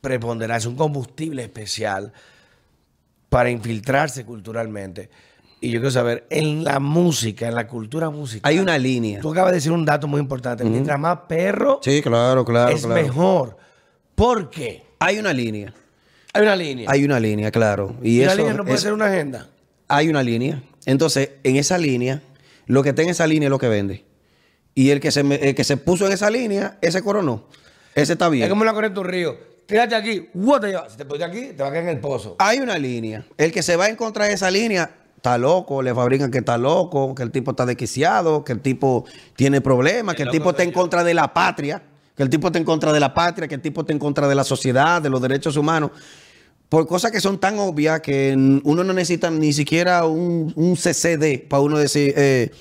S1: preponderancia, un combustible especial para infiltrarse culturalmente. Y yo quiero saber, en la música, en la cultura musical,
S2: Hay una línea.
S1: tú acabas de decir un dato muy importante, mientras más perro,
S2: Sí, claro, claro,
S1: es
S2: claro.
S1: mejor. ¿Por qué?
S2: Hay una línea.
S1: Hay una línea.
S2: Hay una línea, claro. Y,
S1: Y la
S2: eso
S1: línea no puede
S2: es-
S1: ser una agenda.
S2: Hay una línea. Entonces, en esa línea, lo que está en esa línea es lo que vende. Y el que se, el que se puso en esa línea, ese coronó. Ese está bien.
S1: Es como la corriente de un río. Tírate aquí, lleva. Si te pones aquí, te va a caer en el pozo.
S2: Hay una línea. El que se va en contra de esa línea está loco, le fabrican que está loco, que el tipo está desquiciado, que el tipo tiene problemas, que el tipo está en contra de la patria, que el tipo está en contra de la patria, que el tipo está en contra de la sociedad, de los derechos humanos. Por cosas que son tan obvias que uno no necesita ni siquiera un, un CCD para uno decir eh,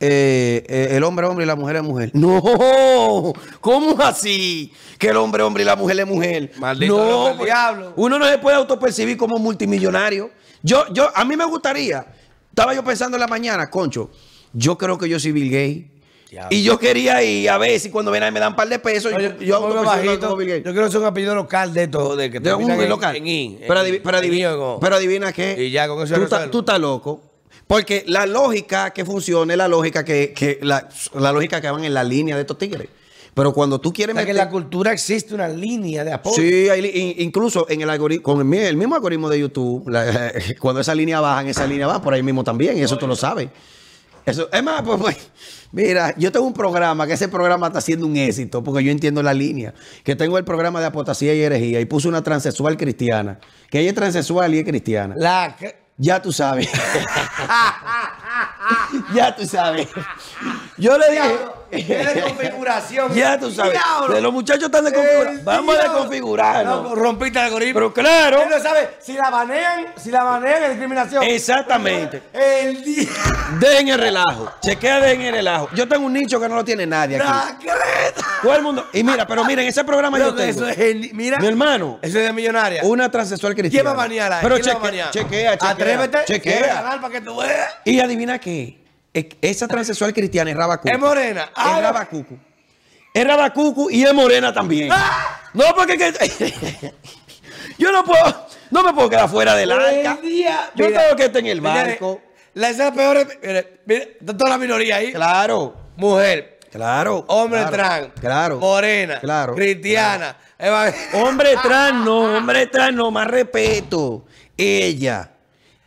S2: eh, eh, el hombre es hombre y la mujer es mujer. No, ¿cómo así? Que el hombre es hombre y la mujer es mujer.
S1: Maldito
S2: no,
S1: el
S2: pues,
S1: diablo.
S2: uno no se puede autopercibir como multimillonario. Yo, yo, a mí me gustaría, estaba yo pensando en la mañana, concho, yo creo que yo soy Bill Gates.
S1: Diablo.
S2: Y yo quería ir a ver si cuando viene me dan un par de pesos, yo, yo
S1: yo
S2: autopercibo
S1: bajito.
S2: como Bill Gates.
S1: Yo quiero ser un apellido local de esto, de que
S2: De un
S1: en-
S2: local.
S1: en
S2: pero, adivina, pero adivina qué.
S1: Y ya con eso
S2: tú estás loco. Porque la lógica que funciona es la lógica que, que la, la lógica que van en la línea de estos tigres. Pero cuando tú
S1: O
S2: quieres
S1: sea, que
S2: meter-
S1: en la cultura existe una línea de apoyo.
S2: Sí, hay incluso en el algoritmo, con el, mi- el mismo algoritmo de YouTube, la- [laughs] cuando esa línea baja, en esa línea va por ahí mismo también, y eso tú lo sabes. Eso, es más, pues, pues, mira, yo tengo un programa, que ese programa está siendo un éxito, porque yo entiendo la línea, que tengo el programa de apotasía y herejía, y puse una transexual cristiana, que ella es transexual y es cristiana.
S1: La que-
S2: Ya tú sabes. [laughs] ya tú sabes. Yo le dije.
S1: es de configuración.
S2: Ya tú sabes. De los muchachos están de configuración. Vamos a
S1: diablo.
S2: desconfigurarnos.
S1: No, rompiste el algoritmo.
S2: Pero claro.
S1: Él no sabe si la banean, si la banean es discriminación.
S2: Exactamente.
S1: El día.
S2: Dejen el relajo. Chequea, dejen el relajo. Yo tengo un nicho que no lo tiene nadie aquí. Todo el mundo. Y mira, pero miren, ese programa yo tengo.
S1: eso es mira.
S2: Mi hermano.
S1: Eso es de millonaria.
S2: Una transexual cristiana.
S1: ¿Quién va a banear a
S2: Pero
S1: ¿Quién la va a
S2: chequea,
S1: banear?
S2: chequea, chequea.
S1: Atrévete.
S2: Chequea.
S1: Para que tú veas.
S2: Y adivina qué. Es- Esa transexual cristiana es rabacucu.
S1: Es morena. Ah,
S2: es rabacucu. Es rabacucu y es morena también.
S1: Ah.
S2: No, porque que- [laughs] yo no puedo, no me puedo quedar fuera del arca.
S1: Día-
S2: Yo
S1: Mira,
S2: tengo que estar en el barco.
S1: La escena peor es. Mire, mire, está toda la minoría ahí.
S2: Claro,
S1: Mujer.
S2: Claro.
S1: Hombre
S2: claro,
S1: trans.
S2: Claro.
S1: Morena.
S2: Claro.
S1: Cristiana.
S2: Hombre [laughs] trans, no, hombre trans, no, más respeto. Ella.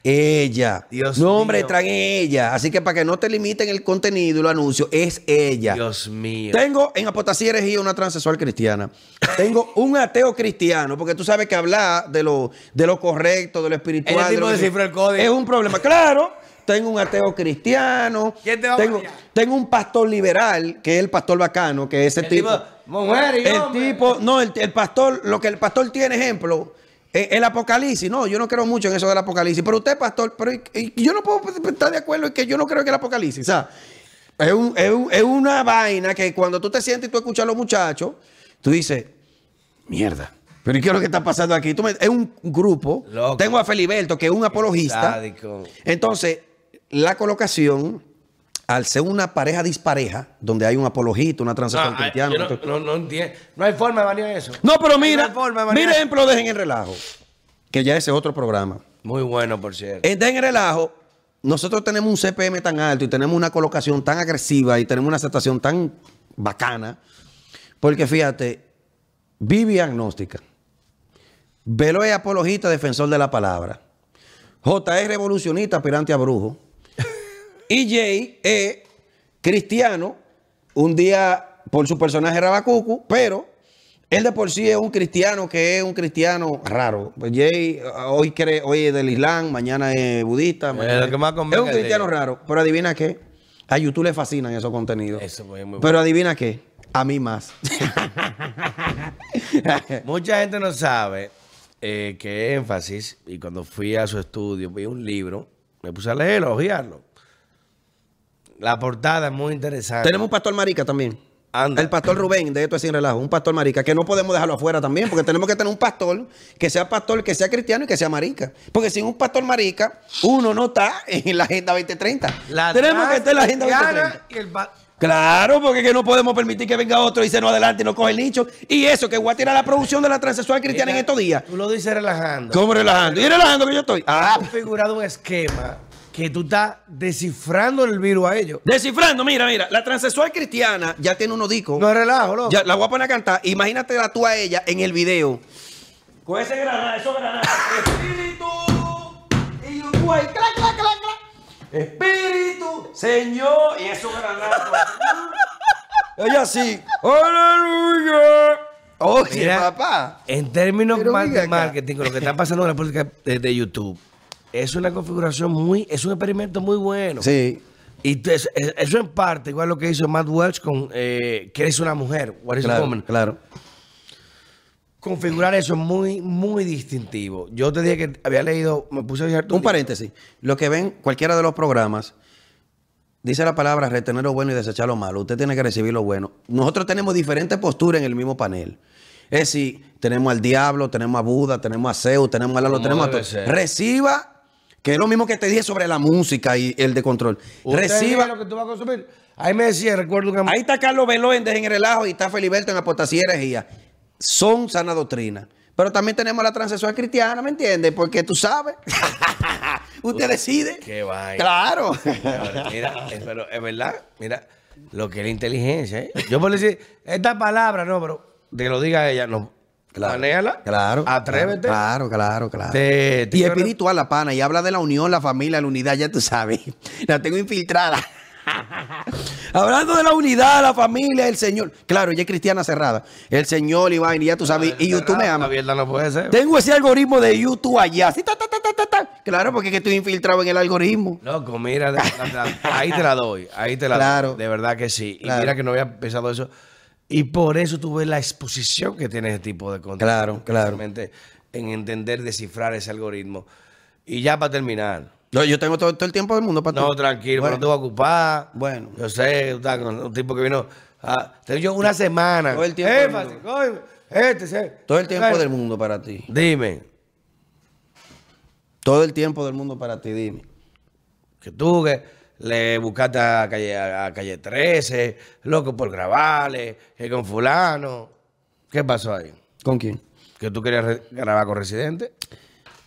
S2: Ella.
S1: Dios
S2: no, hombre
S1: mío.
S2: trans, ella. Así que para que no te limiten el contenido y los anuncios, es ella.
S1: Dios mío.
S2: Tengo en Apotasía Herejía una transexual cristiana. Tengo un ateo cristiano, porque tú sabes que hablar de lo, de lo correcto, de lo espiritual.
S1: Ese
S2: de
S1: tipo
S2: lo que-
S1: descifra el código.
S2: Es un problema. Claro, tengo un ateo cristiano.
S1: ¿Quién te va a
S2: tengo,
S1: banear?
S2: tengo un pastor liberal, que es el pastor bacano, que es ese
S1: El
S2: tipo.
S1: tipo, mujer y
S2: el
S1: hombre.
S2: tipo, no, el, el pastor, lo que el pastor tiene, ejemplo. eh, El apocalipsis, no, yo no creo mucho en eso del apocalipsis, pero usted, pastor, pero y- y yo no puedo estar de acuerdo en que yo no creo que el apocalipsis, o sea, es, un- es un- es una vaina que cuando tú te sientes y tú escuchas a los muchachos, tú dices, mierda. Pero ¿y qué es lo que está pasando aquí? Tú me- es un grupo.
S1: Loco.
S2: Tengo a Feliberto, que es un apologista.
S1: Sádico.
S2: Entonces, la colocación, al ser una pareja dispareja, donde hay un apologista, una transexual
S1: No, ay,
S2: cristiana. otro-
S1: no, no, no entiendo. No hay forma de banear eso.
S2: no, pero mira,
S1: forma de
S2: mira ejemplo, dejen el relajo. Que ya ese es otro programa.
S1: Muy bueno, por cierto.
S2: En Dejen el relajo, nosotros tenemos un CPM tan alto y tenemos una colocación tan agresiva y tenemos una aceptación tan bacana. Porque fíjate, Vivi agnóstica. Velo es apologista, defensor de la palabra. J es revolucionista, aspirante a brujo. Y Jay es cristiano, un día por su personaje Rabacucu, pero él de por sí es un cristiano que es un cristiano raro. Jay eh, hoy cree, hoy es del Islam, mañana es budista. mañana
S1: lo que más
S2: es un
S1: es
S2: cristiano
S1: de-
S2: raro. Pero adivina qué, a YouTube le fascinan esos contenidos.
S1: Eso es muy
S2: pero adivina qué, a mí más. [laughs]
S1: Mucha gente no sabe eh, qué énfasis, y cuando fui a su estudio, vi un libro, me puse a leerlo, a ojearlo. La portada es muy interesante.
S2: Tenemos un pastor marica también.
S1: Anda.
S2: El pastor Rubén, de esto es sin relajo, un pastor marica, que no podemos dejarlo afuera también, porque tenemos que tener un pastor que sea pastor, que sea cristiano y que sea marica. Porque sin un pastor marica, uno no está en la Agenda 2030.
S1: La
S2: tenemos que estar en la Agenda
S1: transcristiana
S2: 2030.
S1: y el pa-
S2: Claro, porque que no podemos permitir que venga otro y se nos adelante y nos coge el nicho. Y eso, que voy a tirar la producción de la transexual cristiana en estos días.
S1: Tú lo dices relajando.
S2: ¿Cómo relajando? ¿Y relajando que yo estoy?
S1: Ha
S2: Ah,
S1: configurado un esquema que tú estás descifrando el virus a ellos.
S2: descifrando, mira, mira, la transexual cristiana ya tiene unos discos.
S1: No es relajo, loco.
S2: Ya, la voy a poner a cantar. Imagínate la tú a ella en el video. Con ese granada, eso granada. Espíritu. Y yo, guay, clac, clac, clac, clac. Espíritu, Señor. Y eso granada. [laughs] Ella así. Aleluya. Oye,
S1: Mira,
S2: papá.
S1: En términos de
S2: acá.
S1: marketing, con lo que está pasando en la política de, de YouTube, es una configuración muy, es un experimento muy bueno.
S2: Sí.
S1: Y eh, eso en parte, igual lo que hizo Matt Welch con eh, que eres una mujer, what is a
S2: Claro,
S1: woman.
S2: claro.
S1: Configurar eso es muy, muy distintivo. Yo te dije que había leído, me puse a leer tu
S2: Un paréntesis. Lo que ven, cualquiera de los programas, dice la palabra retener lo bueno y desechar lo malo. Usted tiene que recibir lo bueno. Nosotros tenemos diferentes posturas en el mismo panel. Es decir, tenemos al diablo, tenemos a Buda, tenemos a Zeus, tenemos a Lalo, tenemos a todo. Reciba, que es lo mismo que te dije sobre la música y el de control. Reciba.
S1: lo que tú vas a consumir. Ahí me decía, recuerdo que
S2: Ahí está Carlos Veloéndez en el relajo y está Feliberto en apostasía y herejía. Son sana doctrina. Pero también tenemos la transexual cristiana, ¿me entiendes? Porque tú sabes. [laughs] Usted decide.
S1: Qué vaina.
S2: Claro. [laughs]
S1: Mira, es, pero es verdad, mira, lo que es la inteligencia. ¿eh? Yo puedo decir, esta palabra, no, pero te lo diga ella, no.
S2: Claro. Claro.
S1: Atrévete.
S2: Claro, claro, claro.
S1: Te- te-
S2: y espiritual, la pana. Y habla de la unión, la familia, la unidad, ya tú sabes. [laughs] La tengo infiltrada. [laughs] Hablando de la unidad, la familia, el Señor. Claro, ella es cristiana cerrada. El Señor vaina, y ya tú sabes. Y YouTube me ama.
S1: No puede ser.
S2: Tengo ese algoritmo de YouTube allá. Así, ta, ta, ta, ta, ta, ta. Claro, porque es que estoy infiltrado en el algoritmo.
S1: Loco, mira, ahí te la doy, ahí te la
S2: Claro.
S1: doy. De verdad que sí. Y
S2: Claro.
S1: mira que no había pensado eso. Y por eso tuve la exposición que tiene ese tipo de contenido.
S2: Claro, claro.
S1: En entender, descifrar ese algoritmo. Y ya para terminar.
S2: No, yo tengo todo, todo el tiempo del mundo para
S1: No, tranquilo,
S2: Bueno.
S1: no te voy a ocupar.
S2: Bueno.
S1: Yo sé, tú un tipo que vino. tengo yo una semana.
S2: Todo el tiempo del
S1: coño, este.
S2: Todo el tiempo del mundo para ti.
S1: Dime,
S2: Todo el tiempo del mundo para ti, dime.
S1: que tú que le buscaste a calle, a calle 13, loco por grabarle, que con fulano. ¿Qué pasó ahí?
S2: ¿Con quién?
S1: ¿Que tú querías grabar con Residente?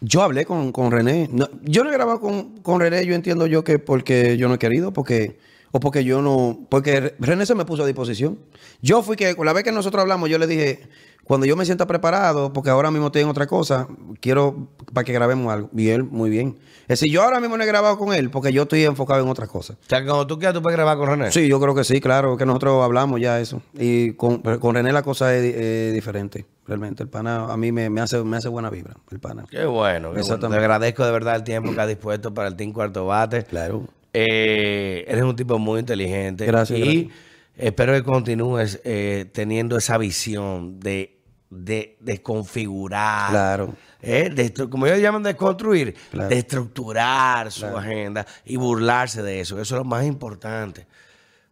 S2: Yo hablé con, con René. No, yo no he grabado con, con René, yo entiendo yo que porque yo no he querido, porque, o porque yo no, porque René se me puso a disposición. Yo fui que, la vez que nosotros hablamos, yo le dije, cuando yo me sienta preparado, porque ahora mismo estoy en otra cosa, quiero para que grabemos algo. Y él, muy bien. Es decir, yo ahora mismo no he grabado con él, porque yo estoy enfocado en otra cosa.
S1: O sea, que cuando tú quieras, tú puedes grabar con René.
S2: Sí, yo creo que sí, claro, que nosotros hablamos ya eso. Y con, con René la cosa es, eh, diferente, realmente. El pana a mí me, me hace, me hace buena vibra, el pana.
S1: Qué bueno. qué bueno. Te agradezco de verdad el tiempo que has dispuesto para el Team Cuarto Bate.
S2: Claro.
S1: Eh, eres un tipo muy inteligente.
S2: Gracias,
S1: Y
S2: gracias.
S1: espero que continúes eh, teniendo esa visión de, de, de configurar.
S2: Claro.
S1: eh, de como ellos llaman, de construir,
S2: Claro.
S1: de estructurar su agenda y burlarse de eso. Eso es lo más importante.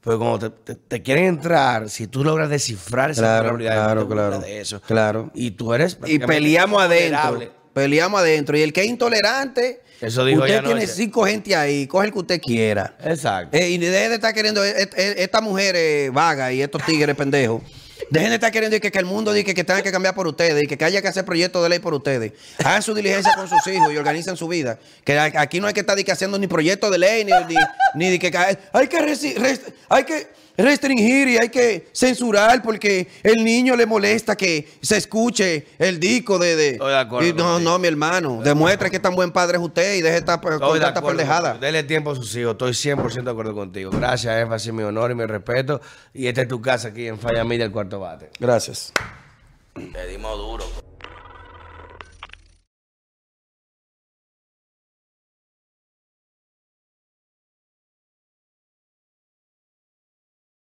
S1: Porque cuando te, te- te quieren entrar, si tú logras descifrar esa probabilidad
S2: claro,
S1: de eso.
S2: Claro.
S1: Y tú eres.
S2: Y peleamos adentro. Peleamos adentro. Y el que es intolerante,
S1: Eso dijo
S2: usted tiene cinco gente ahí, coge el que usted quiera.
S1: Exacto.
S2: Eh, y deje de estar queriendo, eh, eh, esta mujer vaga y estos tigres pendejos. Dejen de estar queriendo que, que el mundo diga que, que tenga que cambiar por ustedes y que, haya que hacer proyectos de ley por ustedes. Hagan su diligencia con sus hijos y organizan su vida. Que aquí no hay que estar haciendo ni proyectos de ley ni, ni, ni de que hay que hay que restringir y hay que censurar porque el niño le molesta que se escuche el disco de, de,
S1: Estoy de acuerdo
S2: y no, no, mi hermano. Demuestre que tan buen padre es usted y deje
S1: Estoy de acuerdo
S2: pendejada.
S1: Dele tiempo a sus hijos. Estoy 100% de acuerdo contigo. Gracias, énfasis, mi honor y mi respeto. Y esta es tu casa aquí en Falla Media, el cuarto bate.
S2: Gracias.
S1: Le dimos duro.